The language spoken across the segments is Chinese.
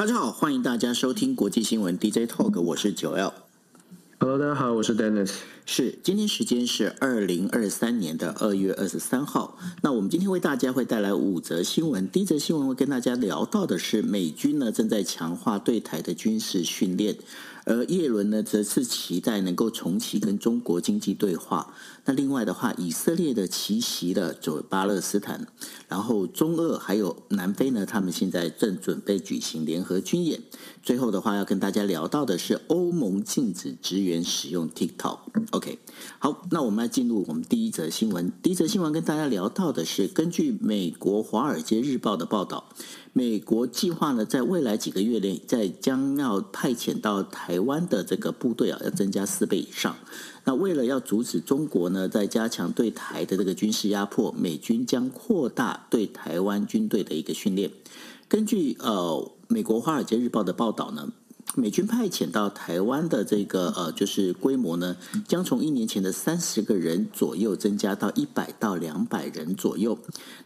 大家好，欢迎大家收听国际新闻 DJ Talk，我是九 L。Hello，大家好，我是 Dennis。是，今天时间是二零二三年的二月二十三号。那我们今天为大家会带来五则新闻。第一则新闻会跟大家聊到的是，美军呢正在强化对台的军事训练。而叶伦呢，则是期待能够重启跟中国经济对话。那另外的话，以色列的奇袭了走巴勒斯坦，然后中俄还有南非呢，他们现在正准备举行联合军演。最后的话，要跟大家聊到的是欧盟禁止职员使用 TikTok。OK，好，那我们来进入我们第一则新闻。第一则新闻跟大家聊到的是，根据美国《华尔街日报》的报道。美国计划呢，在未来几个月内，在将要派遣到台湾的这个部队啊，要增加四倍以上。那为了要阻止中国呢，在加强对台的这个军事压迫，美军将扩大对台湾军队的一个训练。根据呃美国《华尔街日报》的报道呢。美军派遣到台湾的这个呃，就是规模呢，将从一年前的三十个人左右增加到一百到两百人左右。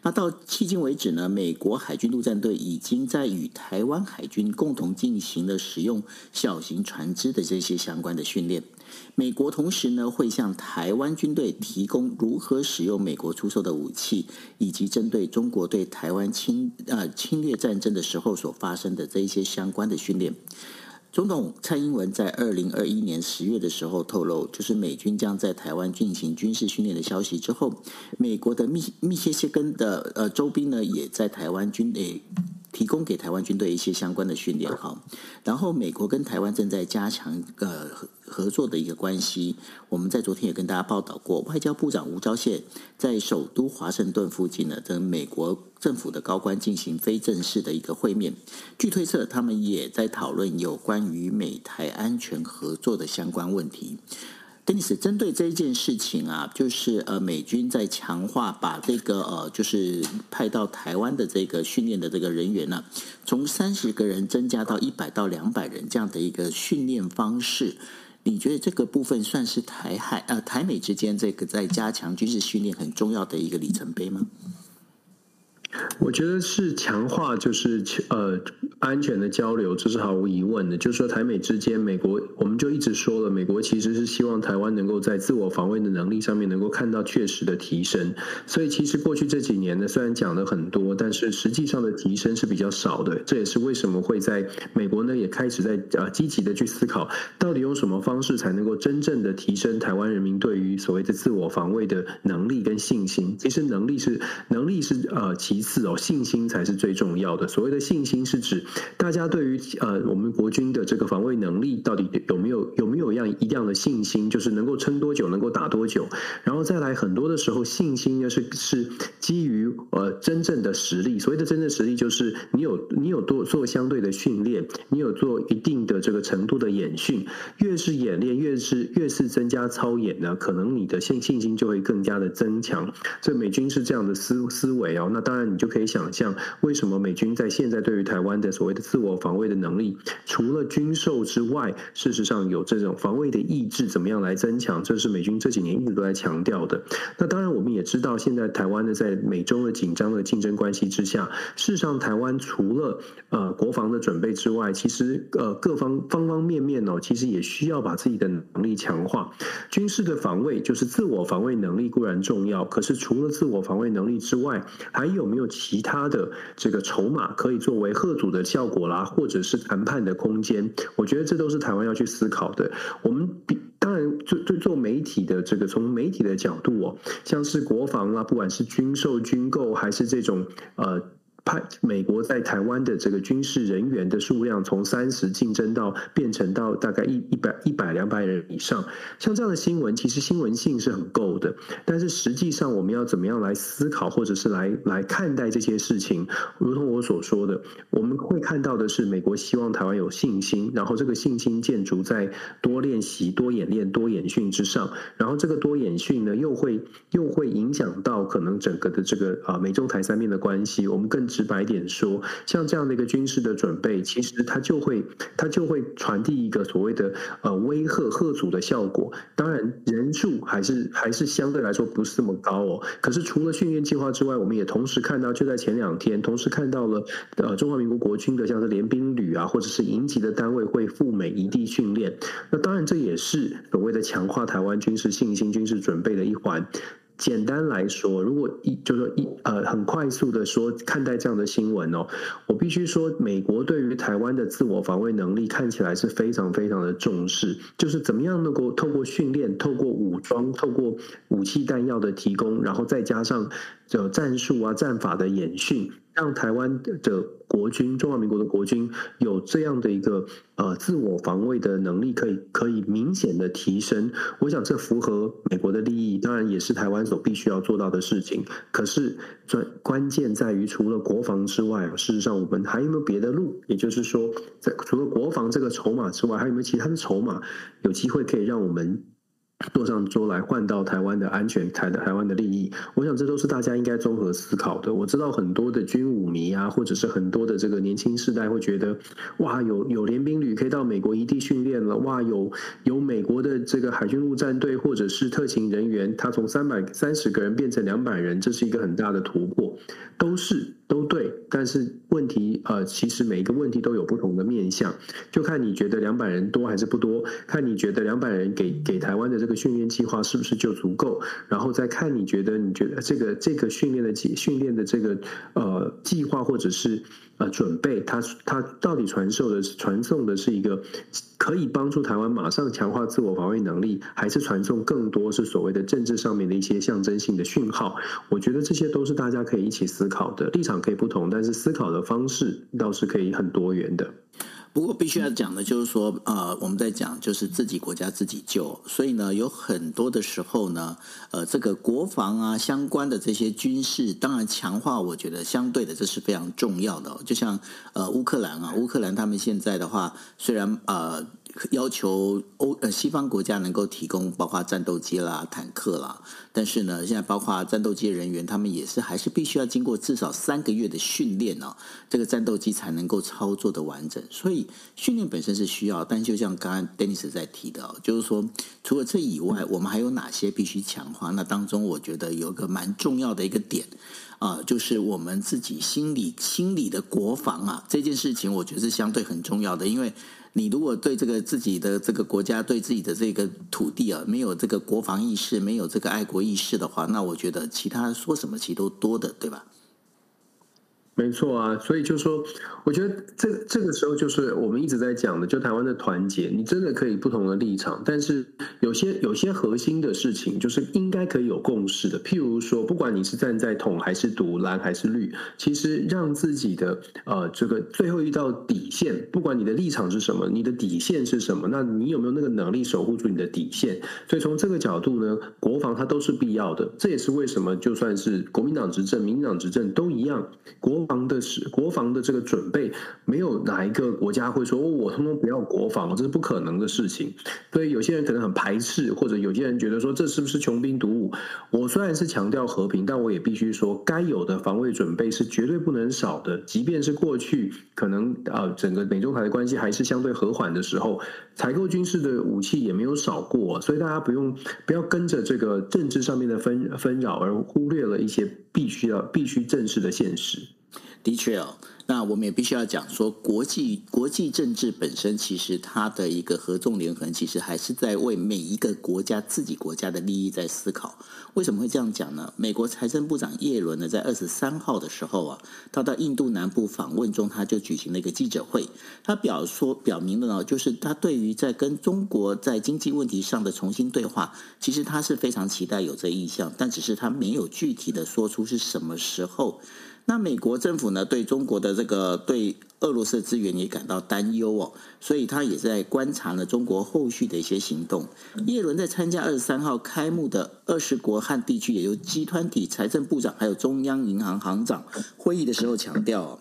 那到迄今为止呢，美国海军陆战队已经在与台湾海军共同进行了使用小型船只的这些相关的训练。美国同时呢，会向台湾军队提供如何使用美国出售的武器，以及针对中国对台湾侵呃侵略战争的时候所发生的这一些相关的训练。总统蔡英文在二零二一年十月的时候透露，就是美军将在台湾进行军事训练的消息之后，美国的密密歇根的呃州兵呢，也在台湾军队。提供给台湾军队一些相关的训练，好，然后美国跟台湾正在加强呃合作的一个关系。我们在昨天也跟大家报道过，外交部长吴钊燮在首都华盛顿附近呢，跟美国政府的高官进行非正式的一个会面。据推测，他们也在讨论有关于美台安全合作的相关问题。丹尼斯，针对这一件事情啊，就是呃，美军在强化把这个呃，就是派到台湾的这个训练的这个人员呢、从三十个人增加到一百到两百人这样的一个训练方式，你觉得这个部分算是台海呃台美之间这个在加强军事训练很重要的一个里程碑吗？我觉得是强化，就是呃安全的交流，这是毫无疑问的。就是说台美之间，美国我们就一直说了，美国其实是希望台湾能够在自我防卫的能力上面能够看到确实的提升。所以其实过去这几年呢，虽然讲了很多，但是实际上的提升是比较少的。这也是为什么会在美国呢也开始在呃积极的去思考，到底用什么方式才能够真正的提升台湾人民对于所谓的自我防卫的能力跟信心。其实能力是能力是呃其。四哦，信心才是最重要的。所谓的信心是指大家对于呃我们国军的这个防卫能力到底有没有有没有样一样的信心，就是能够撑多久，能够打多久。然后再来很多的时候，信心呢是是基于呃真正的实力。所谓的真正实力，就是你有你有多做相对的训练，你有做一定的这个程度的演训。越是演练，越是越是增加操演呢，可能你的信信心就会更加的增强。所以美军是这样的思思维哦。那当然。你就可以想象，为什么美军在现在对于台湾的所谓的自我防卫的能力，除了军售之外，事实上有这种防卫的意志，怎么样来增强？这是美军这几年一直都在强调的。那当然，我们也知道，现在台湾呢，在美中的紧张的竞争关系之下，事实上，台湾除了呃国防的准备之外，其实呃各方方方面面哦，其实也需要把自己的能力强化。军事的防卫就是自我防卫能力固然重要，可是除了自我防卫能力之外，还有没有？其他的这个筹码可以作为贺组的效果啦，或者是谈判的空间，我觉得这都是台湾要去思考的。我们比当然做做做媒体的这个，从媒体的角度哦，像是国防啊，不管是军售、军购，还是这种呃。派美国在台湾的这个军事人员的数量从三十竞争到变成到大概一一百一百两百人以上，像这样的新闻，其实新闻性是很够的。但是实际上，我们要怎么样来思考，或者是来来看待这些事情？如同我所说的，我们会看到的是，美国希望台湾有信心，然后这个信心建筑在多练习、多演练、多演训之上，然后这个多演训呢，又会又会影响到可能整个的这个啊美中台三面的关系。我们更直白点说，像这样的一个军事的准备，其实它就会它就会传递一个所谓的呃威吓吓阻的效果。当然人数还是还是相对来说不是这么高哦。可是除了训练计划之外，我们也同时看到，就在前两天，同时看到了呃中华民国国军的像是联兵旅啊，或者是营级的单位会赴美一地训练。那当然这也是所谓的强化台湾军事信心、军事准备的一环。简单来说，如果一就是说一呃很快速的说看待这样的新闻哦，我必须说，美国对于台湾的自我防卫能力看起来是非常非常的重视，就是怎么样能够透过训练、透过武装、透过武器弹药的提供，然后再加上这战术啊、战法的演训。让台湾的国军，中华民国的国军有这样的一个呃自我防卫的能力，可以可以明显的提升。我想这符合美国的利益，当然也是台湾所必须要做到的事情。可是关关键在于，除了国防之外啊，事实上我们还有没有别的路？也就是说，在除了国防这个筹码之外，还有没有其他的筹码，有机会可以让我们？坐上桌来换到台湾的安全，台的台湾的利益，我想这都是大家应该综合思考的。我知道很多的军武迷啊，或者是很多的这个年轻世代会觉得，哇，有有联兵旅可以到美国一地训练了，哇，有有美国的这个海军陆战队或者是特勤人员，他从三百三十个人变成两百人，这是一个很大的突破，都是。都对，但是问题呃，其实每一个问题都有不同的面向，就看你觉得两百人多还是不多，看你觉得两百人给给台湾的这个训练计划是不是就足够，然后再看你觉得你觉得这个这个训练的计训练的这个呃计划或者是。呃，准备他他到底传授的是传送的是一个可以帮助台湾马上强化自我防卫能力，还是传送更多是所谓的政治上面的一些象征性的讯号？我觉得这些都是大家可以一起思考的，立场可以不同，但是思考的方式倒是可以很多元的。不过必须要讲的，就是说，呃，我们在讲就是自己国家自己救，所以呢，有很多的时候呢，呃，这个国防啊相关的这些军事，当然强化，我觉得相对的这是非常重要的。就像呃乌克兰啊，乌克兰他们现在的话，虽然呃。要求欧呃西方国家能够提供包括战斗机啦、坦克啦，但是呢，现在包括战斗机人员，他们也是还是必须要经过至少三个月的训练呢，这个战斗机才能够操作的完整。所以训练本身是需要，但就像刚刚 Dennis 在提的，就是说除了这以外，我们还有哪些必须强化？那当中我觉得有一个蛮重要的一个点啊，就是我们自己心里心理的国防啊，这件事情我觉得是相对很重要的，因为。你如果对这个自己的这个国家、对自己的这个土地啊，没有这个国防意识，没有这个爱国意识的话，那我觉得其他说什么其实都多的，对吧？没错啊，所以就说，我觉得这这个时候就是我们一直在讲的，就台湾的团结，你真的可以不同的立场，但是有些有些核心的事情，就是应该可以有共识的。譬如说，不管你是站在统还是独、蓝还是绿，其实让自己的呃这个最后一道底线，不管你的立场是什么，你的底线是什么，那你有没有那个能力守护住你的底线？所以从这个角度呢，国防它都是必要的。这也是为什么就算是国民党执政、民进党执政都一样，国。国防的是国防的这个准备，没有哪一个国家会说，哦，我通通不要国防，这是不可能的事情。所以有些人可能很排斥，或者有些人觉得说，这是不是穷兵黩武？我虽然是强调和平，但我也必须说，该有的防卫准备是绝对不能少的。即便是过去可能，呃，整个美中台的关系还是相对和缓的时候，采购军事的武器也没有少过。所以大家不用不要跟着这个政治上面的纷纷扰而忽略了一些必须要必须正视的现实。的确哦，那我们也必须要讲说，国际国际政治本身其实它的一个合纵连横，其实还是在为每一个国家自己国家的利益在思考。为什么会这样讲呢？美国财政部长耶伦呢，在二十三号的时候啊，他到印度南部访问中，他就举行了一个记者会，他表说表明了呢，就是他对于在跟中国在经济问题上的重新对话，其实他是非常期待有这意向，但只是他没有具体的说出是什么时候。那美国政府呢，对中国的这个对俄罗斯的资源也感到担忧哦，所以他也在观察了中国后续的一些行动。叶伦在参加二十三号开幕的二十国和地区，也就集团体财政部长还有中央银行行长会议的时候强调哦。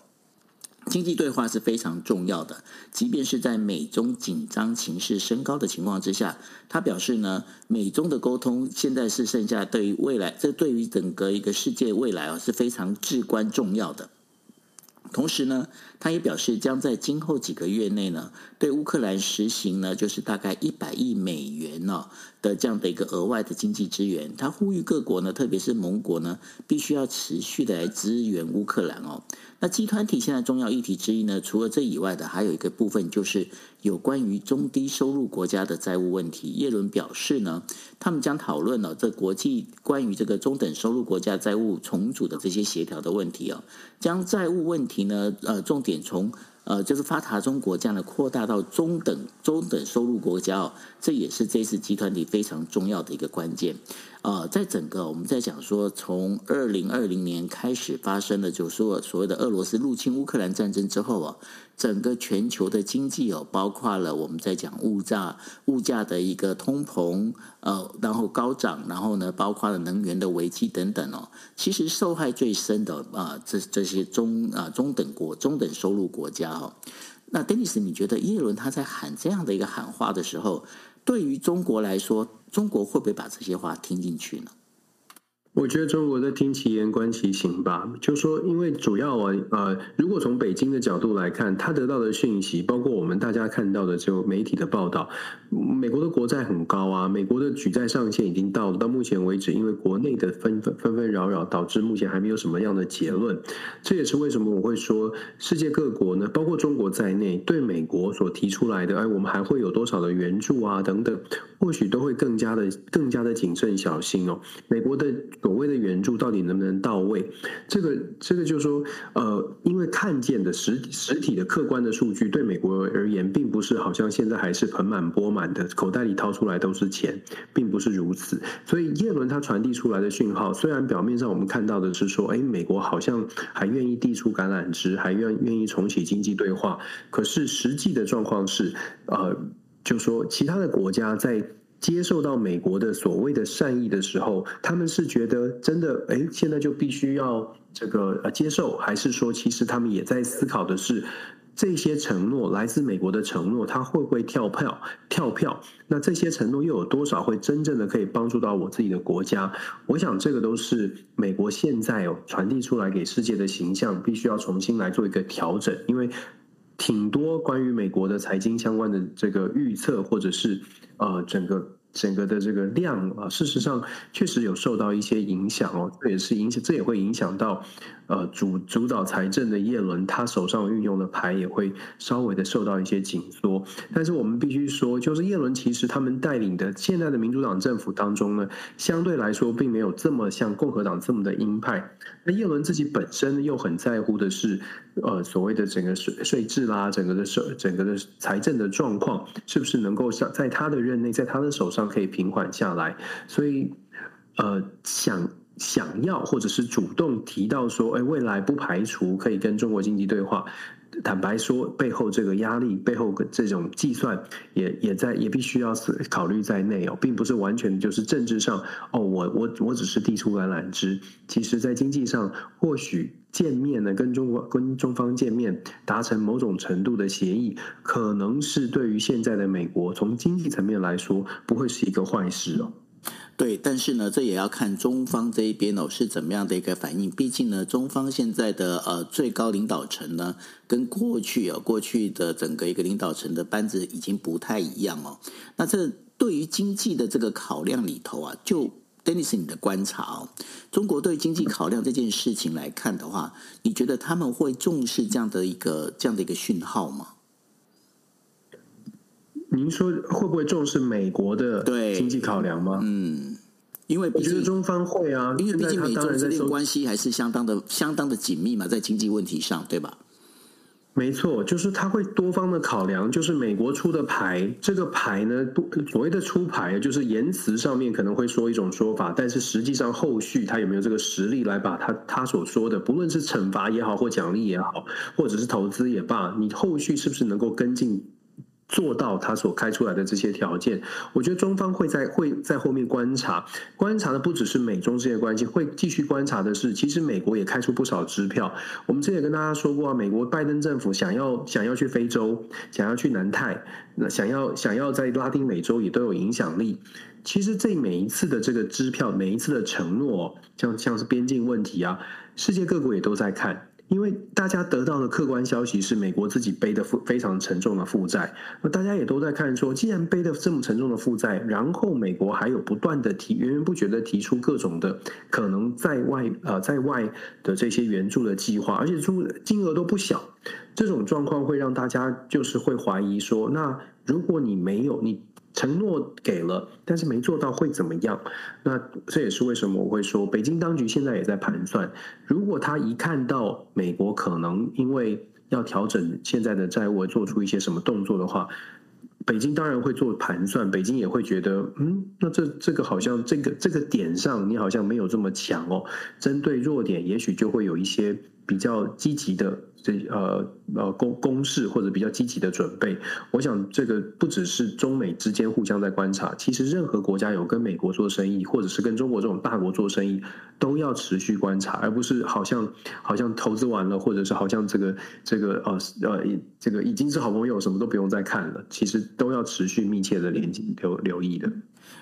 经济对话是非常重要的，即便是在美中紧张情势升高的情况之下，他表示呢，美中的沟通现在是剩下对于未来，这对于整个一个世界未来啊是非常至关重要的。同时呢，他也表示将在今后几个月内呢，对乌克兰实行呢，就是大概一百亿美元呢的这样的一个额外的经济支援。他呼吁各国呢，特别是盟国呢，必须要持续的来支援乌克兰哦。那集团体现在重要议题之一呢，除了这以外的，还有一个部分就是有关于中低收入国家的债务问题。叶伦表示呢，他们将讨论了这国际关于这个中等收入国家债务重组的这些协调的问题哦，将债务问题呢，呃，重点从。呃，就是发达中国这样的扩大到中等中等收入国家哦，这也是这次集团里非常重要的一个关键。呃，在整个我们在讲说，从二零二零年开始发生的，就是说所谓的俄罗斯入侵乌克兰战争之后啊。整个全球的经济哦，包括了我们在讲物价、物价的一个通膨，呃，然后高涨，然后呢，包括了能源的危机等等哦。其实受害最深的啊，这这些中啊中等国、中等收入国家哦。那 Dennis，你觉得叶伦他在喊这样的一个喊话的时候，对于中国来说，中国会不会把这些话听进去呢？我觉得中国在听其言观其行吧，就说因为主要啊，呃，如果从北京的角度来看，他得到的讯息，包括我们大家看到的就媒体的报道，美国的国债很高啊，美国的举债上限已经到了，到目前为止，因为国内的纷纷纷纷扰扰，导致目前还没有什么样的结论。这也是为什么我会说，世界各国呢，包括中国在内，对美国所提出来的，哎，我们还会有多少的援助啊，等等，或许都会更加的更加的谨慎小心哦。美国的。所谓的援助到底能不能到位？这个这个就是说，呃，因为看见的实实体的客观的数据，对美国而言，并不是好像现在还是盆满钵满的，口袋里掏出来都是钱，并不是如此。所以叶伦他传递出来的讯号，虽然表面上我们看到的是说，哎，美国好像还愿意递出橄榄枝，还愿愿意重启经济对话，可是实际的状况是，呃，就说其他的国家在。接受到美国的所谓的善意的时候，他们是觉得真的，哎，现在就必须要这个呃接受，还是说其实他们也在思考的是这些承诺来自美国的承诺，他会不会跳票？跳票？那这些承诺又有多少会真正的可以帮助到我自己的国家？我想这个都是美国现在哦传递出来给世界的形象，必须要重新来做一个调整，因为。挺多关于美国的财经相关的这个预测，或者是呃整个整个的这个量啊，事实上确实有受到一些影响哦，这也是影响，这也会影响到。呃，主主导财政的叶伦，他手上运用的牌也会稍微的受到一些紧缩。但是我们必须说，就是叶伦其实他们带领的现在的民主党政府当中呢，相对来说并没有这么像共和党这么的鹰派。那叶伦自己本身又很在乎的是，呃，所谓的整个税税制啦，整个的税，整个的财政的状况，是不是能够像在他的任内，在他的手上可以平缓下来？所以，呃，想。想要或者是主动提到说，哎，未来不排除可以跟中国经济对话。坦白说，背后这个压力，背后这种计算也，也在也必须要考虑在内哦，并不是完全就是政治上哦，我我我只是递出橄榄枝。其实，在经济上，或许见面呢，跟中国跟中方见面，达成某种程度的协议，可能是对于现在的美国，从经济层面来说，不会是一个坏事哦。对，但是呢，这也要看中方这一边哦是怎么样的一个反应。毕竟呢，中方现在的呃最高领导层呢，跟过去啊、哦、过去的整个一个领导层的班子已经不太一样哦。那这对于经济的这个考量里头啊，就 Dennis 你的观察哦，中国对经济考量这件事情来看的话，你觉得他们会重视这样的一个这样的一个讯号吗？您说会不会重视美国的经济考量吗？嗯，因为我觉得中方会啊，因为毕竟美中之间关系还是相当的、相当的紧密嘛，在经济问题上，对吧？没错，就是他会多方的考量，就是美国出的牌，这个牌呢，所谓的出牌，就是言辞上面可能会说一种说法，但是实际上后续他有没有这个实力来把他他所说的，不论是惩罚也好，或奖励也好，或者是投资也罢，你后续是不是能够跟进？做到他所开出来的这些条件，我觉得中方会在会在后面观察，观察的不只是美中之间的关系，会继续观察的是，其实美国也开出不少支票。我们之前也跟大家说过啊，美国拜登政府想要想要去非洲，想要去南太，那想要想要在拉丁美洲也都有影响力。其实这每一次的这个支票，每一次的承诺，像像是边境问题啊，世界各国也都在看。因为大家得到的客观消息是美国自己背的负非常沉重的负债，那大家也都在看说，既然背的这么沉重的负债，然后美国还有不断的提源源不绝的提出各种的可能在外呃在外的这些援助的计划，而且出金额都不小，这种状况会让大家就是会怀疑说，那如果你没有你。承诺给了，但是没做到会怎么样？那这也是为什么我会说，北京当局现在也在盘算，如果他一看到美国可能因为要调整现在的债务，做出一些什么动作的话，北京当然会做盘算。北京也会觉得，嗯，那这这个好像这个这个点上，你好像没有这么强哦。针对弱点，也许就会有一些。比较积极的这呃呃攻攻势或者比较积极的准备，我想这个不只是中美之间互相在观察，其实任何国家有跟美国做生意，或者是跟中国这种大国做生意，都要持续观察，而不是好像好像投资完了，或者是好像这个这个呃呃这个已经是好朋友，什么都不用再看了，其实都要持续密切的连接留留意的。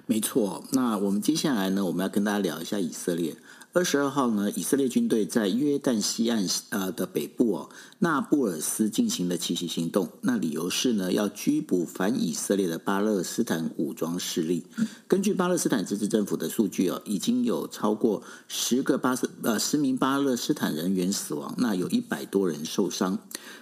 没错，那我们接下来呢，我们要跟大家聊一下以色列。二十二号呢，以色列军队在约旦西岸呃的北部哦，纳布尔斯进行了奇袭行动。那理由是呢，要拘捕反以色列的巴勒斯坦武装势力。根据巴勒斯坦自治政府的数据哦，已经有超过十个巴斯呃十名巴勒斯坦人员死亡，那有一百多人受伤。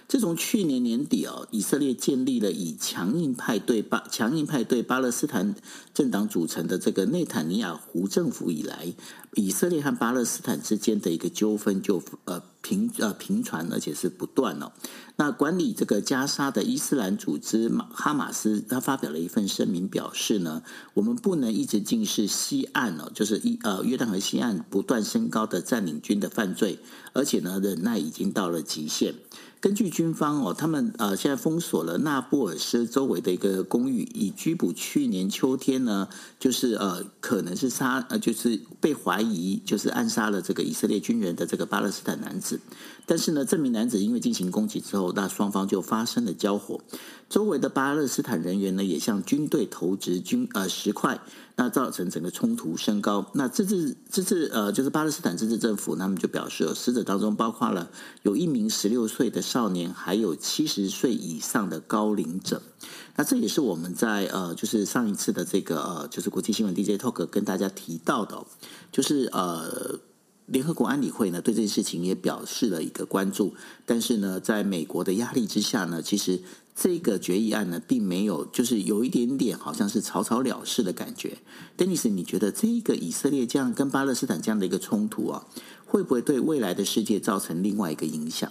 自从去年年底哦，以色列建立了以强硬派对巴强硬派对巴勒斯坦政党组成的这个内塔尼亚胡政府以来，以色列和巴勒斯坦之间的一个纠纷就呃频呃频传，而且是不断哦。那管理这个加沙的伊斯兰组织马哈马斯，他发表了一份声明，表示呢，我们不能一直近视西岸哦，就是一呃约旦河西岸不断升高的占领军的犯罪，而且呢，忍耐已经到了极限。根据军方哦，他们呃现在封锁了纳布尔斯周围的一个公寓，以拘捕去年秋天呢，就是呃可能是杀呃就是被怀疑就是暗杀了这个以色列军人的这个巴勒斯坦男子。但是呢，这名男子因为进行攻击之后，那双方就发生了交火。周围的巴勒斯坦人员呢，也向军队投掷军呃石块，那造成整个冲突升高。那这次这次呃，就是巴勒斯坦自治政府，他们就表示，死者当中包括了有一名十六岁的少年，还有七十岁以上的高龄者。那这也是我们在呃，就是上一次的这个呃，就是国际新闻 DJ Talk 跟大家提到的，就是呃。联合国安理会呢，对这件事情也表示了一个关注，但是呢，在美国的压力之下呢，其实这个决议案呢，并没有，就是有一点点好像是草草了事的感觉。丹尼斯你觉得这个以色列这样跟巴勒斯坦这样的一个冲突啊，会不会对未来的世界造成另外一个影响？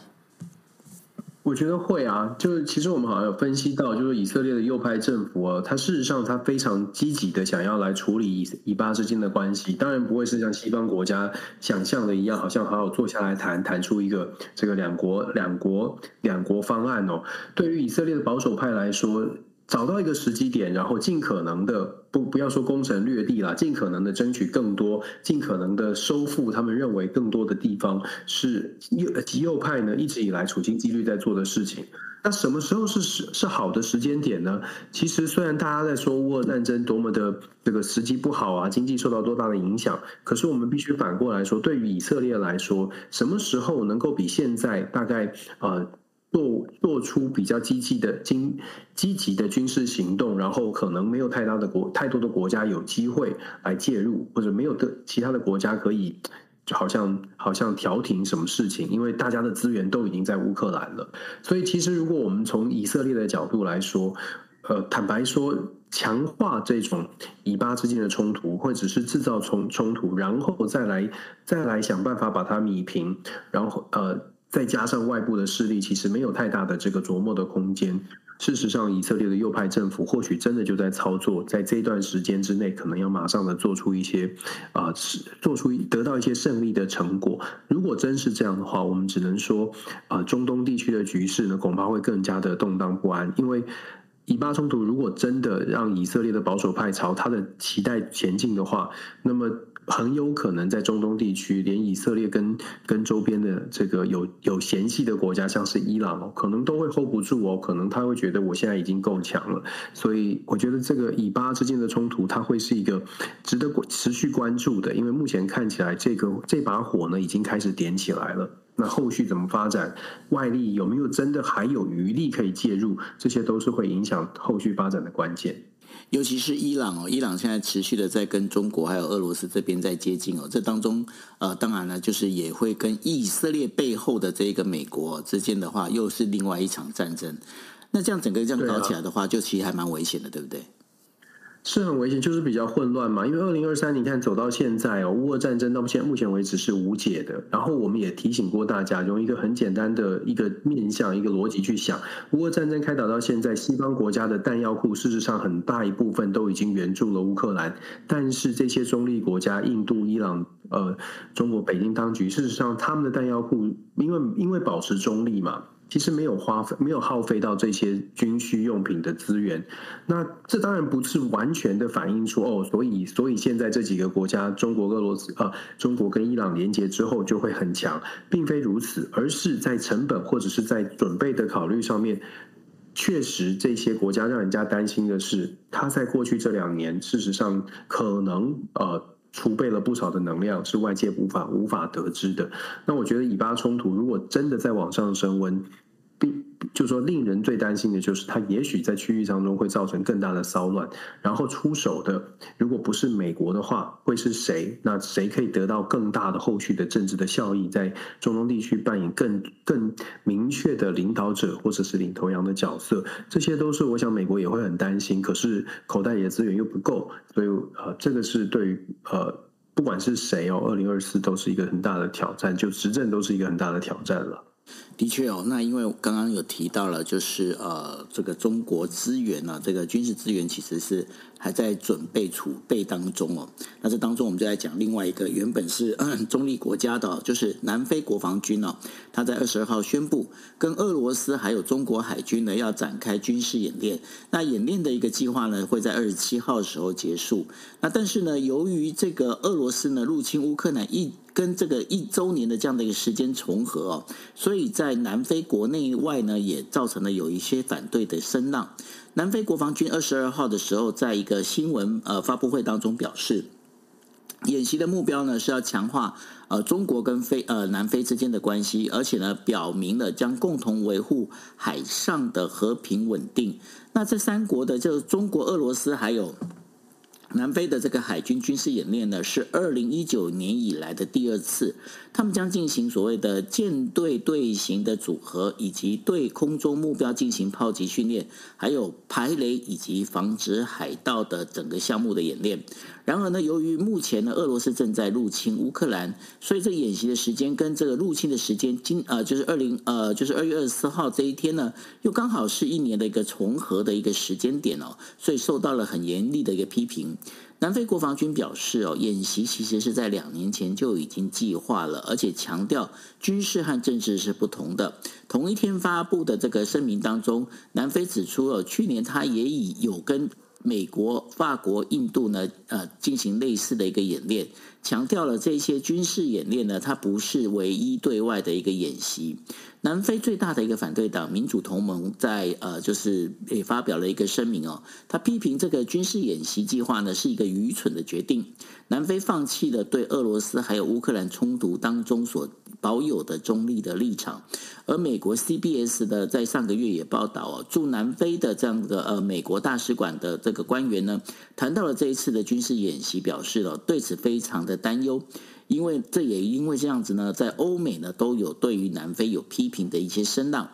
我觉得会啊，就是其实我们好像有分析到，就是以色列的右派政府啊，他事实上他非常积极的想要来处理以以巴之间的关系，当然不会是像西方国家想象的一样，好像好好坐下来谈谈出一个这个两国两国两国方案哦。对于以色列的保守派来说。找到一个时机点，然后尽可能的不不要说攻城略地了，尽可能的争取更多，尽可能的收复他们认为更多的地方，是右极右派呢一直以来处心积虑在做的事情。那什么时候是是是好的时间点呢？其实虽然大家在说乌俄战争多么的这个时机不好啊，经济受到多大的影响，可是我们必须反过来说，对于以色列来说，什么时候能够比现在大概呃？做做出比较积极的、经积极的军事行动，然后可能没有太大的国、太多的国家有机会来介入，或者没有的其他的国家可以，好像好像调停什么事情，因为大家的资源都已经在乌克兰了。所以，其实如果我们从以色列的角度来说，呃，坦白说，强化这种以巴之间的冲突，或者是制造冲冲突，然后再来再来想办法把它弭平，然后呃。再加上外部的势力，其实没有太大的这个琢磨的空间。事实上，以色列的右派政府或许真的就在操作，在这段时间之内，可能要马上的做出一些啊、呃，做出得到一些胜利的成果。如果真是这样的话，我们只能说啊、中东地区的局势呢，恐怕会更加的动荡不安。因为以巴冲突如果真的让以色列的保守派朝他的期待前进的话，那么。很有可能在中东地区，连以色列跟跟周边的这个有有嫌隙的国家，像是伊朗哦，可能都会 hold 不住哦。可能他会觉得我现在已经够强了，所以我觉得这个以巴之间的冲突，它会是一个值得持续关注的。因为目前看起来，这个这把火呢已经开始点起来了。那后续怎么发展？外力有没有真的还有余力可以介入？这些都是会影响后续发展的关键。尤其是伊朗哦，伊朗现在持续的在跟中国还有俄罗斯这边在接近哦，这当中呃，当然了，就是也会跟以色列背后的这个美国之间的话，又是另外一场战争。那这样整个这样搞起来的话，就其实还蛮危险的，对不对？是很危险，就是比较混乱嘛。因为二零二三，你看走到现在哦，乌俄战争到现目前为止是无解的。然后我们也提醒过大家，用一个很简单的一个面向、一个逻辑去想，乌俄战争开打到现在，西方国家的弹药库事实上很大一部分都已经援助了乌克兰。但是这些中立国家，印度、伊朗、呃，中国北京当局，事实上他们的弹药库，因为因为保持中立嘛。其实没有花费，没有耗费到这些军需用品的资源。那这当然不是完全的反映出哦，所以所以现在这几个国家，中国、俄罗斯啊、中国跟伊朗连接之后就会很强，并非如此，而是在成本或者是在准备的考虑上面，确实这些国家让人家担心的是，他在过去这两年，事实上可能呃。储备了不少的能量，是外界无法无法得知的。那我觉得以巴冲突如果真的在往上升温，就说令人最担心的就是，它也许在区域当中会造成更大的骚乱。然后出手的，如果不是美国的话，会是谁？那谁可以得到更大的后续的政治的效益，在中东地区扮演更更明确的领导者或者是领头羊的角色？这些都是我想美国也会很担心。可是口袋里的资源又不够，所以呃，这个是对于呃，不管是谁哦，二零二四都是一个很大的挑战，就执政都是一个很大的挑战了。的确哦，那因为刚刚有提到了，就是呃，这个中国资源呢、啊，这个军事资源其实是还在准备储备当中哦。那这当中我们就来讲另外一个原本是 中立国家的，就是南非国防军哦，他在二十二号宣布跟俄罗斯还有中国海军呢要展开军事演练。那演练的一个计划呢会在二十七号时候结束。那但是呢，由于这个俄罗斯呢入侵乌克兰一跟这个一周年的这样的一个时间重合哦，所以在在南非国内外呢，也造成了有一些反对的声浪。南非国防军二十二号的时候，在一个新闻呃发布会当中表示，演习的目标呢是要强化呃中国跟非呃南非之间的关系，而且呢表明了将共同维护海上的和平稳定。那这三国的就中国、俄罗斯还有。南非的这个海军军事演练呢，是二零一九年以来的第二次。他们将进行所谓的舰队队形的组合，以及对空中目标进行炮击训练，还有排雷以及防止海盗的整个项目的演练。然而呢，由于目前呢，俄罗斯正在入侵乌克兰，所以这个演习的时间跟这个入侵的时间，今呃就是二零呃就是二月二十四号这一天呢，又刚好是一年的一个重合的一个时间点哦，所以受到了很严厉的一个批评。南非国防军表示哦，演习其实是在两年前就已经计划了，而且强调军事和政治是不同的。同一天发布的这个声明当中，南非指出了去年他也已有跟。美国、法国、印度呢，呃，进行类似的一个演练，强调了这些军事演练呢，它不是唯一对外的一个演习。南非最大的一个反对党民主同盟在呃，就是也发表了一个声明哦，他批评这个军事演习计划呢是一个愚蠢的决定。南非放弃了对俄罗斯还有乌克兰冲突当中所保有的中立的立场，而美国 CBS 的在上个月也报道哦，驻南非的这样的呃美国大使馆的这个官员呢，谈到了这一次的军事演习，表示了对此非常的担忧，因为这也因为这样子呢，在欧美呢都有对于南非有批评的一些声浪。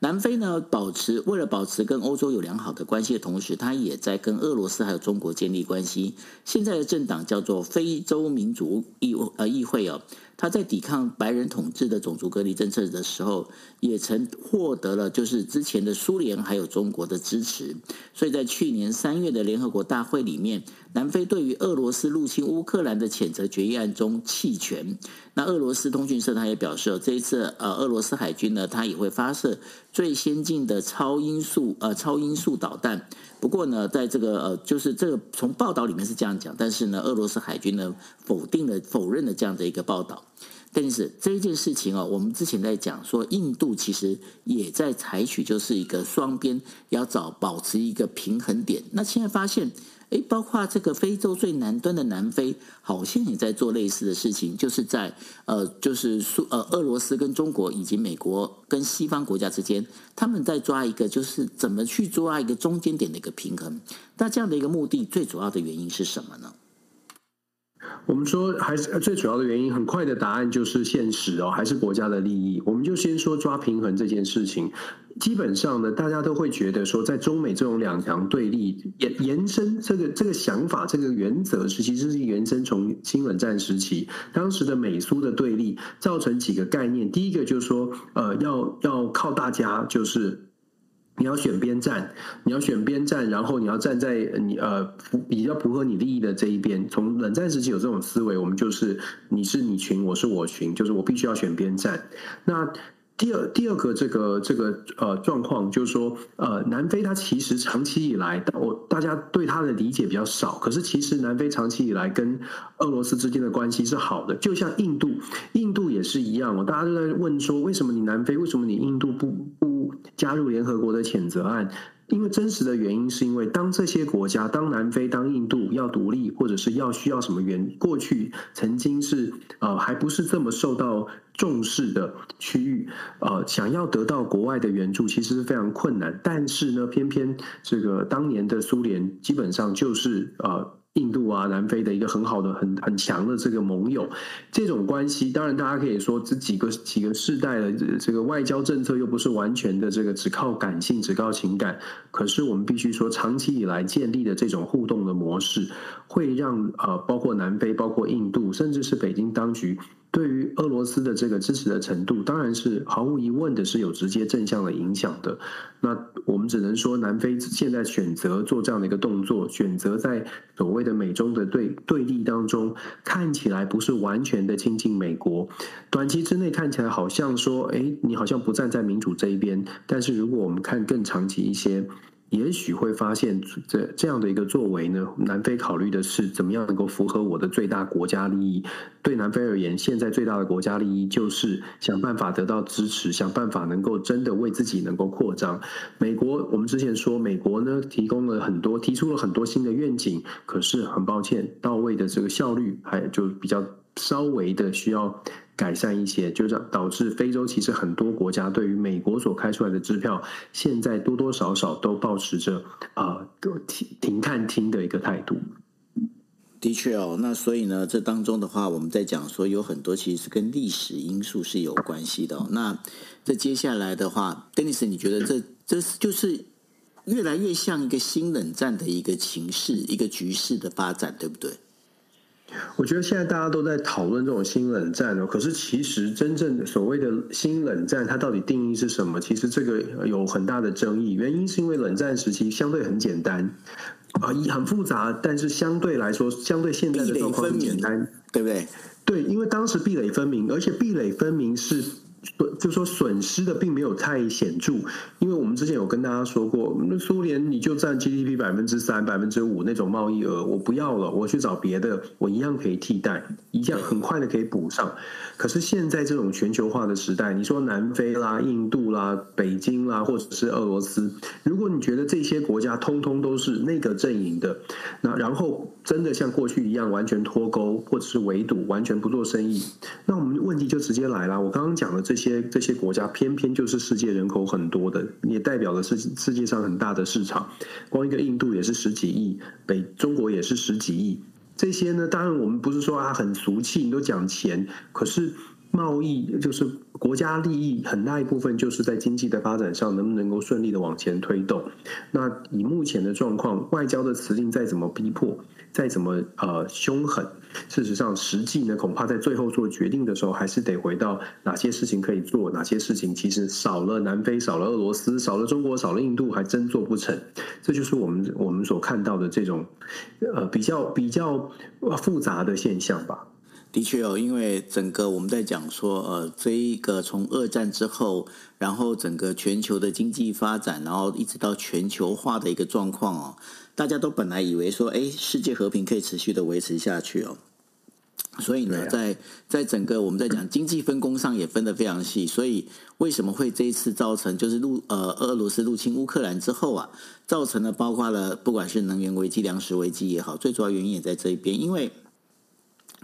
南非呢，保持为了保持跟欧洲有良好的关系的同时，他也在跟俄罗斯还有中国建立关系。现在的政党叫做非洲民主议呃议会哦。他在抵抗白人统治的种族隔离政策的时候，也曾获得了就是之前的苏联还有中国的支持。所以在去年三月的联合国大会里面，南非对于俄罗斯入侵乌克兰的谴责决议案中弃权。那俄罗斯通讯社他也表示，这一次呃，俄罗斯海军呢，他也会发射最先进的超音速呃超音速导弹。不过呢，在这个呃，就是这个从报道里面是这样讲，但是呢，俄罗斯海军呢否定了、否认了这样的一个报道。但是这一件事情哦，我们之前在讲说，印度其实也在采取就是一个双边要找保持一个平衡点。那现在发现。诶，包括这个非洲最南端的南非，好像也在做类似的事情，就是在呃，就是苏呃，俄罗斯跟中国以及美国跟西方国家之间，他们在抓一个，就是怎么去抓一个中间点的一个平衡。那这样的一个目的，最主要的原因是什么呢？我们说，还是最主要的原因，很快的答案就是现实哦，还是国家的利益。我们就先说抓平衡这件事情。基本上呢，大家都会觉得说，在中美这种两强对立延延伸这个这个想法，这个原则是其实是延伸从新冷战时期，当时的美苏的对立造成几个概念。第一个就是说，呃，要要靠大家，就是你要选边站，你要选边站，然后你要站在你呃比较符合你利益的这一边。从冷战时期有这种思维，我们就是你是你群，我是我群，就是我必须要选边站。那第二，第二个这个这个呃状况就是说，呃，南非它其实长期以来，我大家对它的理解比较少。可是其实南非长期以来跟俄罗斯之间的关系是好的，就像印度，印度也是一样。大家都在问说，为什么你南非，为什么你印度不不加入联合国的谴责案？因为真实的原因是因为，当这些国家，当南非、当印度要独立，或者是要需要什么援，过去曾经是呃还不是这么受到重视的区域，呃，想要得到国外的援助，其实是非常困难。但是呢，偏偏这个当年的苏联基本上就是呃。印度啊，南非的一个很好的、很很强的这个盟友，这种关系，当然大家可以说这几个几个世代的这个外交政策又不是完全的这个只靠感性、只靠情感，可是我们必须说，长期以来建立的这种互动的模式，会让呃，包括南非、包括印度，甚至是北京当局。对于俄罗斯的这个支持的程度，当然是毫无疑问的是有直接正向的影响的。那我们只能说，南非现在选择做这样的一个动作，选择在所谓的美中的对对立当中，看起来不是完全的亲近美国。短期之内看起来好像说，哎，你好像不站在民主这一边。但是如果我们看更长期一些。也许会发现这这样的一个作为呢，南非考虑的是怎么样能够符合我的最大国家利益。对南非而言，现在最大的国家利益就是想办法得到支持，想办法能够真的为自己能够扩张。美国，我们之前说，美国呢提供了很多，提出了很多新的愿景，可是很抱歉，到位的这个效率还就比较稍微的需要。改善一些，就这导致非洲其实很多国家对于美国所开出来的支票，现在多多少少都保持着啊停停看听的一个态度。的确哦，那所以呢，这当中的话，我们在讲说有很多其实是跟历史因素是有关系的。那这接下来的话，Dennis，你觉得这这就是越来越像一个新冷战的一个情势、一个局势的发展，对不对？我觉得现在大家都在讨论这种新冷战哦，可是其实真正所谓的新冷战，它到底定义是什么？其实这个有很大的争议。原因是因为冷战时期相对很简单啊，很复杂，但是相对来说，相对现在的状况很简单，对不对？对，因为当时壁垒分明，而且壁垒分明是。就说损失的并没有太显著，因为我们之前有跟大家说过，那苏联你就占 GDP 百分之三、百分之五那种贸易额，我不要了，我去找别的，我一样可以替代，一样很快的可以补上。可是现在这种全球化的时代，你说南非啦、印度啦、北京啦，或者是俄罗斯，如果你觉得这些国家通通都是那个阵营的，那然后真的像过去一样完全脱钩，或者是围堵，完全不做生意，那我们问题就直接来了。我刚刚讲的这些这些国家，偏偏就是世界人口很多的，也代表了世世界上很大的市场。光一个印度也是十几亿，北中国也是十几亿。这些呢，当然我们不是说啊很俗气，你都讲钱，可是贸易就是国家利益很大一部分就是在经济的发展上能不能够顺利的往前推动。那以目前的状况，外交的辞令再怎么逼迫，再怎么呃凶狠，事实上实际呢，恐怕在最后做决定的时候，还是得回到哪些事情可以做，哪些事情其实少了南非、少了俄罗斯、少了中国、少了印度，还真做不成。这就是我们我们所看到的这种呃比较比较复杂的现象吧。的确哦，因为整个我们在讲说，呃，这一个从二战之后，然后整个全球的经济发展，然后一直到全球化的一个状况哦，大家都本来以为说，哎，世界和平可以持续的维持下去哦，所以呢，在在整个我们在讲经济分工上也分得非常细，所以为什么会这一次造成就是入呃俄罗斯入侵乌克兰之后啊，造成了包括了不管是能源危机、粮食危机也好，最主要原因也在这一边，因为。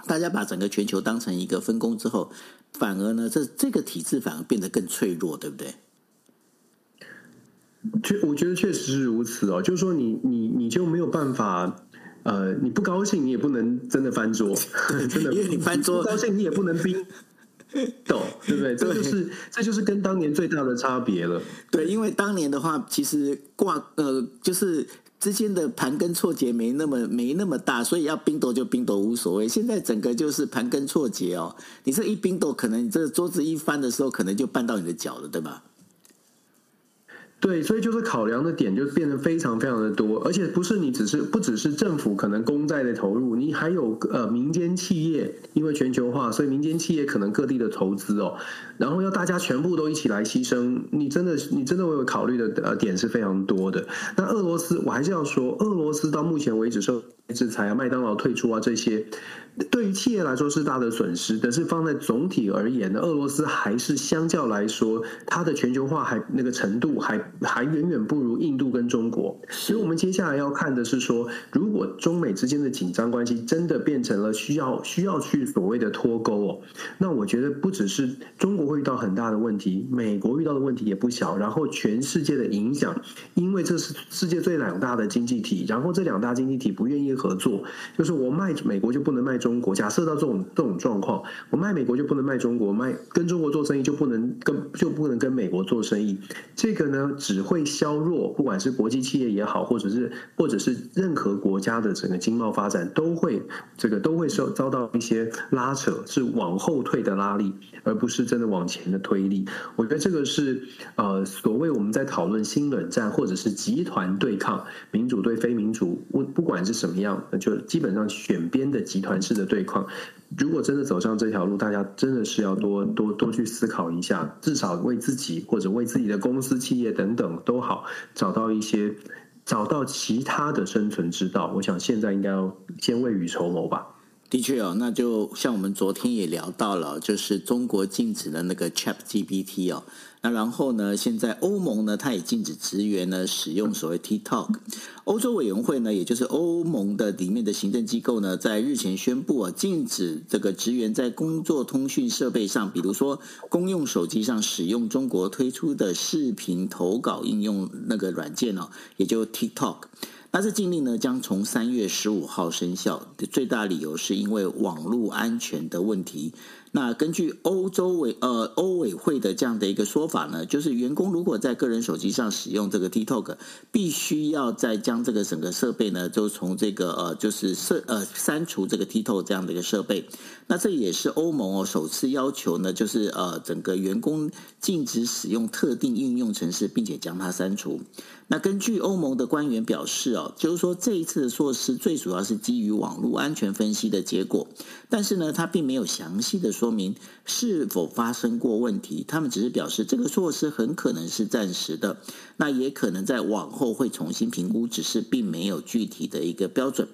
大家把整个全球当成一个分工之后，反而呢，这这个体制反而变得更脆弱，对不对？确，我觉得确实是如此哦。就是说你，你你你就没有办法，呃，你不高兴，你也不能真的翻桌，真的，因为你翻桌，不高兴，你也不能冰懂，对不对？这就是这就是跟当年最大的差别了。对，因为当年的话，其实挂呃，就是。之间的盘根错节没那么没那么大，所以要冰斗就冰斗无所谓。现在整个就是盘根错节哦，你这一冰斗，可能你这个桌子一翻的时候，可能就绊到你的脚了，对吧？对，所以就是考量的点就变得非常非常的多，而且不是你只是不只是政府可能公债的投入，你还有呃民间企业，因为全球化，所以民间企业可能各地的投资哦，然后要大家全部都一起来牺牲，你真的你真的会有考虑的呃点是非常多的。那俄罗斯，我还是要说，俄罗斯到目前为止是制裁啊，麦当劳退出啊这些。对于企业来说是大的损失，但是放在总体而言呢，俄罗斯还是相较来说，它的全球化还那个程度还还远远不如印度跟中国。所以我们接下来要看的是说，如果中美之间的紧张关系真的变成了需要需要去所谓的脱钩哦，那我觉得不只是中国会遇到很大的问题，美国遇到的问题也不小，然后全世界的影响，因为这是世界最两大的经济体，然后这两大经济体不愿意合作，就是我卖美国就不能卖。中国假设到这种这种状况，我卖美国就不能卖中国，卖跟中国做生意就不能跟就不能跟美国做生意。这个呢，只会削弱，不管是国际企业也好，或者是或者是任何国家的整个经贸发展，都会这个都会受遭到一些拉扯，是往后退的拉力，而不是真的往前的推力。我觉得这个是呃，所谓我们在讨论新冷战或者是集团对抗，民主对非民主，不不管是什么样，就基本上选边的集团式的对抗，如果真的走上这条路，大家真的是要多多多去思考一下，至少为自己或者为自己的公司、企业等等都好，找到一些找到其他的生存之道。我想现在应该要先未雨绸缪吧。的确哦，那就像我们昨天也聊到了，就是中国禁止了那个 ChatGPT 哦。那然后呢？现在欧盟呢，它也禁止职员呢使用所谓 TikTok。欧洲委员会呢，也就是欧盟的里面的行政机构呢，在日前宣布啊，禁止这个职员在工作通讯设备上，比如说公用手机上使用中国推出的视频投稿应用那个软件哦，也就 TikTok。那这禁令呢，将从三月十五号生效。最大理由是因为网络安全的问题。那根据欧洲委呃欧委会的这样的一个说法呢，就是员工如果在个人手机上使用这个 TikTok，必须要再将这个整个设备呢，就从这个呃就是设呃删除这个 TikTok 这样的一个设备。那这也是欧盟哦首次要求呢，就是呃整个员工禁止使用特定应用程式，并且将它删除。那根据欧盟的官员表示哦，就是说这一次的措施最主要是基于网络安全分析的结果，但是呢，他并没有详细的说说明是否发生过问题。他们只是表示这个措施很可能是暂时的，那也可能在往后会重新评估，只是并没有具体的一个标准。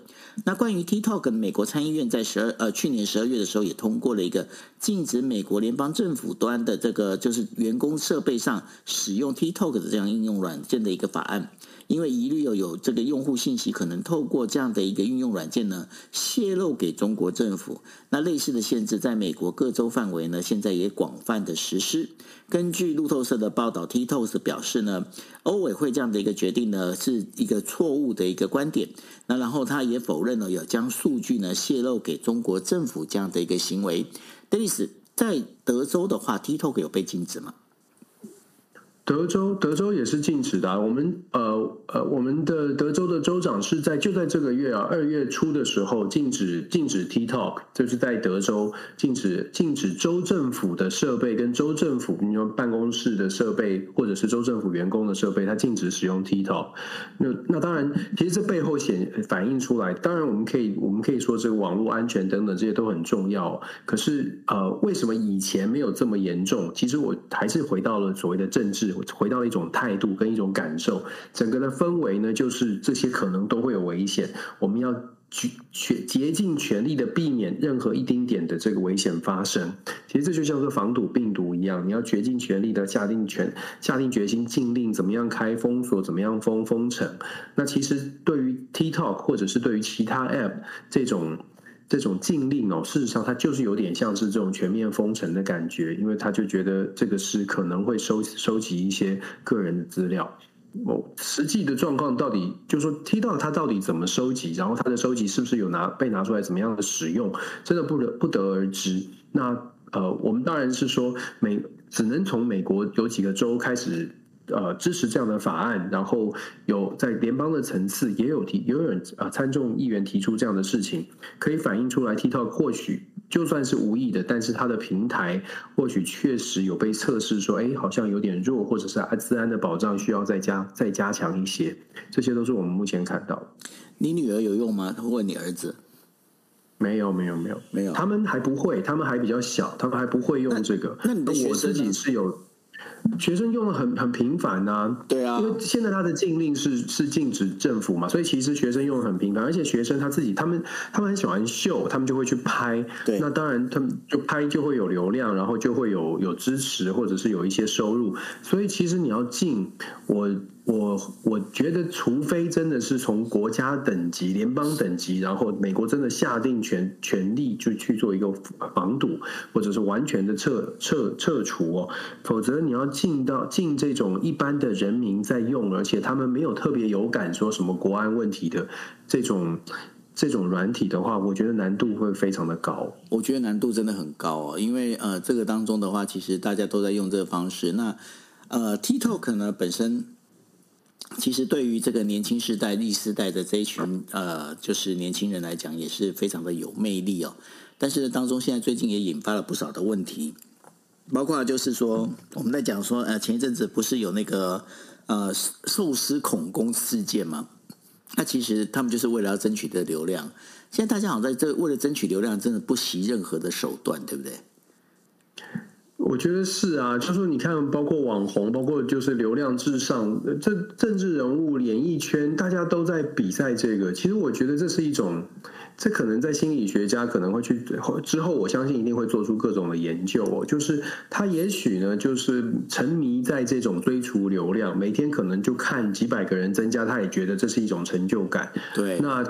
那关于 TikTok，美国参议院在十二呃去年十二月的时候也通过了一个禁止美国联邦政府端的这个就是员工设备上使用 TikTok 的这样应用软件的一个法案。因为疑虑有有这个用户信息可能透过这样的一个运用软件呢泄露给中国政府，那类似的限制在美国各州范围呢现在也广泛的实施。根据路透社的报道，TikTok 表示呢，欧委会这样的一个决定呢是一个错误的一个观点。那然后他也否认了有将数据呢泄露给中国政府这样的一个行为。Dennis 在德州的话，TikTok 有被禁止吗？德州，德州也是禁止的啊。我们呃呃，我们的德州的州长是在就在这个月啊，二月初的时候禁止禁止 TikTok，就是在德州禁止禁止州政府的设备跟州政府，比如说办公室的设备或者是州政府员工的设备，他禁止使用 TikTok。那那当然，其实这背后显反映出来，当然我们可以我们可以说这个网络安全等等这些都很重要。可是呃，为什么以前没有这么严重？其实我还是回到了所谓的政治。回到一种态度跟一种感受，整个的氛围呢，就是这些可能都会有危险，我们要去竭竭尽全力的避免任何一丁点的这个危险发生。其实这就像是防堵病毒一样，你要竭尽全力的下定全下定决心禁令，怎么样开封锁，怎么样封封城。那其实对于 TikTok 或者是对于其他 App 这种。这种禁令哦，事实上它就是有点像是这种全面封城的感觉，因为他就觉得这个是可能会收收集一些个人的资料。哦，实际的状况到底就是说，TikTok 它到底怎么收集，然后它的收集是不是有拿被拿出来怎么样的使用，真的不得不得而知。那呃，我们当然是说美只能从美国有几个州开始。呃，支持这样的法案，然后有在联邦的层次也有提，也有人啊参众议员提出这样的事情，可以反映出来，TikTok 或许就算是无意的，但是它的平台或许确实有被测试说，哎，好像有点弱，或者是啊资安的保障需要再加再加强一些，这些都是我们目前看到。你女儿有用吗？问你儿子？没有，没有，没有，没有，他们还不会，他们还比较小，他们还不会用这个。那，那你我自己是有。学生用的很很频繁呐、啊，对啊，因为现在他的禁令是是禁止政府嘛，所以其实学生用的很频繁，而且学生他自己他们他们很喜欢秀，他们就会去拍，对，那当然他们就拍就会有流量，然后就会有有支持或者是有一些收入，所以其实你要禁我。我我觉得，除非真的是从国家等级、联邦等级，然后美国真的下定全全力就去做一个防堵，或者是完全的撤撤撤除哦，否则你要进到进这种一般的人民在用，而且他们没有特别有感说什么国安问题的这种这种软体的话，我觉得难度会非常的高。我觉得难度真的很高哦，因为呃，这个当中的话，其实大家都在用这个方式。那呃，TikTok 呢本身。其实对于这个年轻时代、历世代的这一群呃，就是年轻人来讲，也是非常的有魅力哦。但是当中现在最近也引发了不少的问题，包括就是说我们在讲说，呃，前一阵子不是有那个呃寿司恐攻事件吗？那其实他们就是为了要争取的流量。现在大家好像在这为了争取流量，真的不惜任何的手段，对不对？我觉得是啊，就是说你看，包括网红，包括就是流量至上，这政治人物、演艺圈，大家都在比赛这个。其实我觉得这是一种，这可能在心理学家可能会去之后，我相信一定会做出各种的研究哦。就是他也许呢，就是沉迷在这种追逐流量，每天可能就看几百个人增加，他也觉得这是一种成就感。对，那。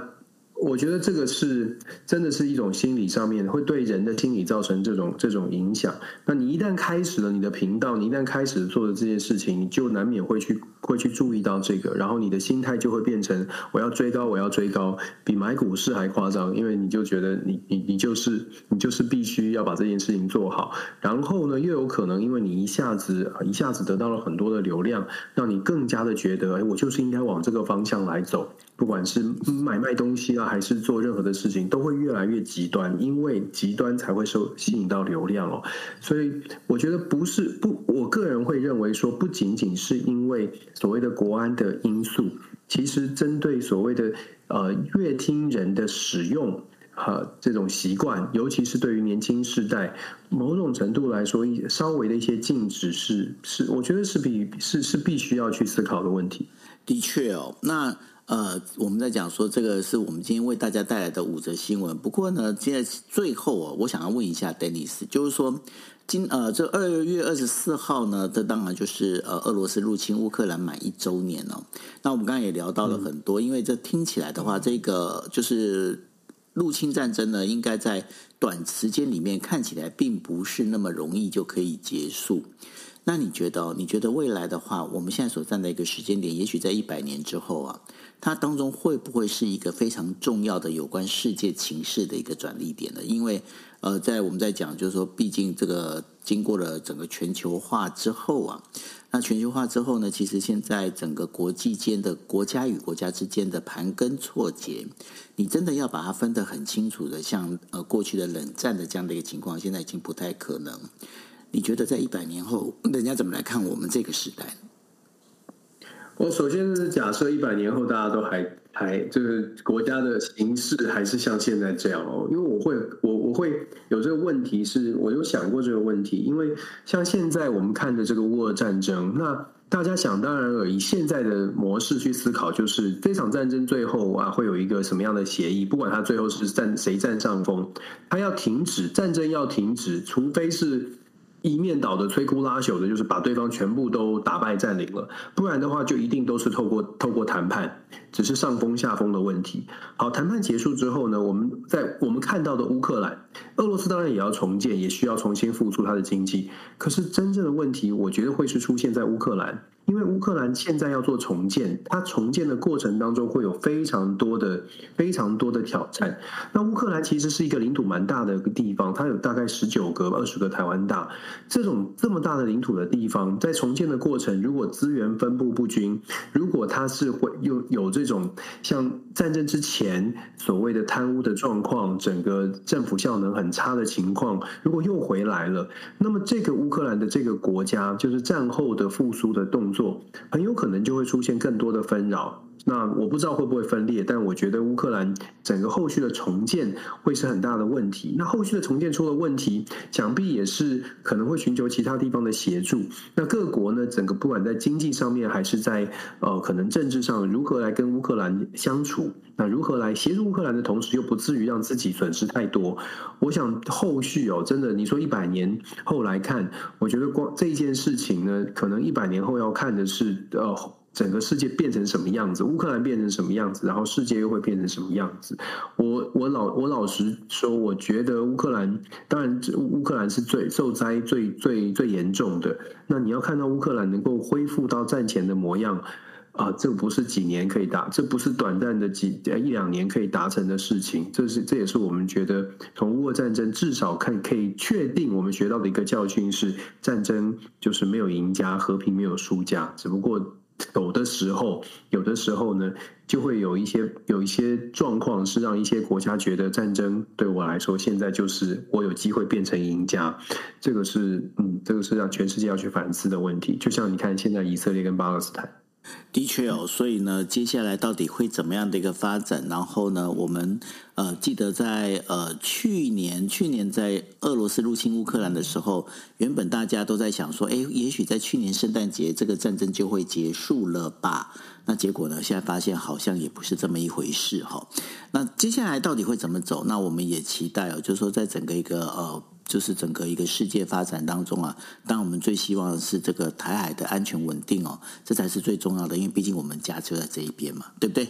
我觉得这个是真的是一种心理上面会对人的心理造成这种这种影响。那你一旦开始了你的频道，你一旦开始做的这件事情，你就难免会去会去注意到这个，然后你的心态就会变成我要追高，我要追高，比买股市还夸张，因为你就觉得你你你就是你就是必须要把这件事情做好。然后呢，又有可能因为你一下子一下子得到了很多的流量，让你更加的觉得，哎，我就是应该往这个方向来走。不管是买卖东西啊，还是做任何的事情，都会越来越极端，因为极端才会受吸引到流量哦。所以我觉得不是不，我个人会认为说，不仅仅是因为所谓的国安的因素，其实针对所谓的呃乐听人的使用和这种习惯，尤其是对于年轻世代，某种程度来说，稍微的一些禁止是是，我觉得是必是是必须要去思考的问题。的确哦，那。呃，我们在讲说这个是我们今天为大家带来的五则新闻。不过呢，现在最后啊，我想要问一下 Dennis，就是说今呃这二月二十四号呢，这当然就是呃俄罗斯入侵乌克兰满一周年了。那我们刚刚也聊到了很多，因为这听起来的话，这个就是入侵战争呢，应该在短时间里面看起来并不是那么容易就可以结束。那你觉得？你觉得未来的话，我们现在所站的一个时间点，也许在一百年之后啊？它当中会不会是一个非常重要的有关世界情势的一个转捩点呢？因为呃，在我们在讲，就是说，毕竟这个经过了整个全球化之后啊，那全球化之后呢，其实现在整个国际间的国家与国家之间的盘根错节，你真的要把它分得很清楚的，像呃过去的冷战的这样的一个情况，现在已经不太可能。你觉得在一百年后，人家怎么来看我们这个时代？我首先是假设一百年后大家都还还就是国家的形势还是像现在这样哦，因为我会我我会有这个问题是，我有想过这个问题，因为像现在我们看的这个乌俄战争，那大家想当然尔以现在的模式去思考，就是这场战争最后啊会有一个什么样的协议，不管他最后是占谁占上风，他要停止战争要停止，除非是。一面倒的摧枯拉朽的，就是把对方全部都打败占领了，不然的话就一定都是透过透过谈判，只是上风下风的问题。好，谈判结束之后呢，我们在我们看到的乌克兰，俄罗斯当然也要重建，也需要重新复苏它的经济。可是真正的问题，我觉得会是出现在乌克兰。因为乌克兰现在要做重建，它重建的过程当中会有非常多的、非常多的挑战。那乌克兰其实是一个领土蛮大的一个地方，它有大概十九个、二十个台湾大。这种这么大的领土的地方，在重建的过程，如果资源分布不均，如果它是会有有这种像战争之前所谓的贪污的状况，整个政府效能很差的情况，如果又回来了，那么这个乌克兰的这个国家，就是战后的复苏的动作。很有可能就会出现更多的纷扰。那我不知道会不会分裂，但我觉得乌克兰整个后续的重建会是很大的问题。那后续的重建出了问题，想必也是可能会寻求其他地方的协助。那各国呢，整个不管在经济上面，还是在呃可能政治上，如何来跟乌克兰相处？那如何来协助乌克兰的同时，又不至于让自己损失太多？我想后续哦，真的，你说一百年后来看，我觉得光这件事情呢，可能一百年后要看的是呃。整个世界变成什么样子？乌克兰变成什么样子？然后世界又会变成什么样子？我我老我老实说，我觉得乌克兰当然乌克兰是最受灾最最最严重的。那你要看到乌克兰能够恢复到战前的模样啊，这不是几年可以达，这不是短暂的几一两年可以达成的事情。这是这也是我们觉得从乌俄战争至少看可以确定我们学到的一个教训是：战争就是没有赢家，和平没有输家，只不过。有的时候，有的时候呢，就会有一些有一些状况，是让一些国家觉得战争对我来说，现在就是我有机会变成赢家。这个是，嗯，这个是让全世界要去反思的问题。就像你看，现在以色列跟巴勒斯坦。的确哦，所以呢，接下来到底会怎么样的一个发展？然后呢，我们呃记得在呃去年，去年在俄罗斯入侵乌克兰的时候，原本大家都在想说，哎，也许在去年圣诞节这个战争就会结束了吧？那结果呢，现在发现好像也不是这么一回事哈。那接下来到底会怎么走？那我们也期待哦，就是说在整个一个呃。就是整个一个世界发展当中啊，当然我们最希望的是这个台海的安全稳定哦，这才是最重要的，因为毕竟我们家就在这一边嘛，对不对？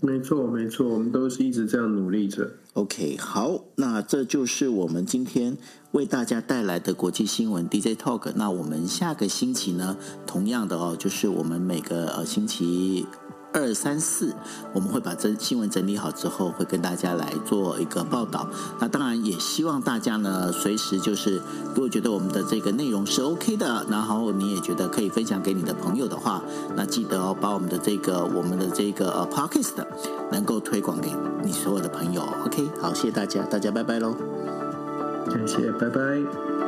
没错，没错，我们都是一直这样努力着。OK，好，那这就是我们今天为大家带来的国际新闻 DJ Talk。那我们下个星期呢，同样的哦，就是我们每个呃星期。二三四，我们会把这新闻整理好之后，会跟大家来做一个报道。那当然也希望大家呢，随时就是如果觉得我们的这个内容是 OK 的，然后你也觉得可以分享给你的朋友的话，那记得哦，把我们的这个我们的这个呃 Podcast 能够推广给你所有的朋友。OK，好，谢谢大家，大家拜拜喽。感谢，拜拜。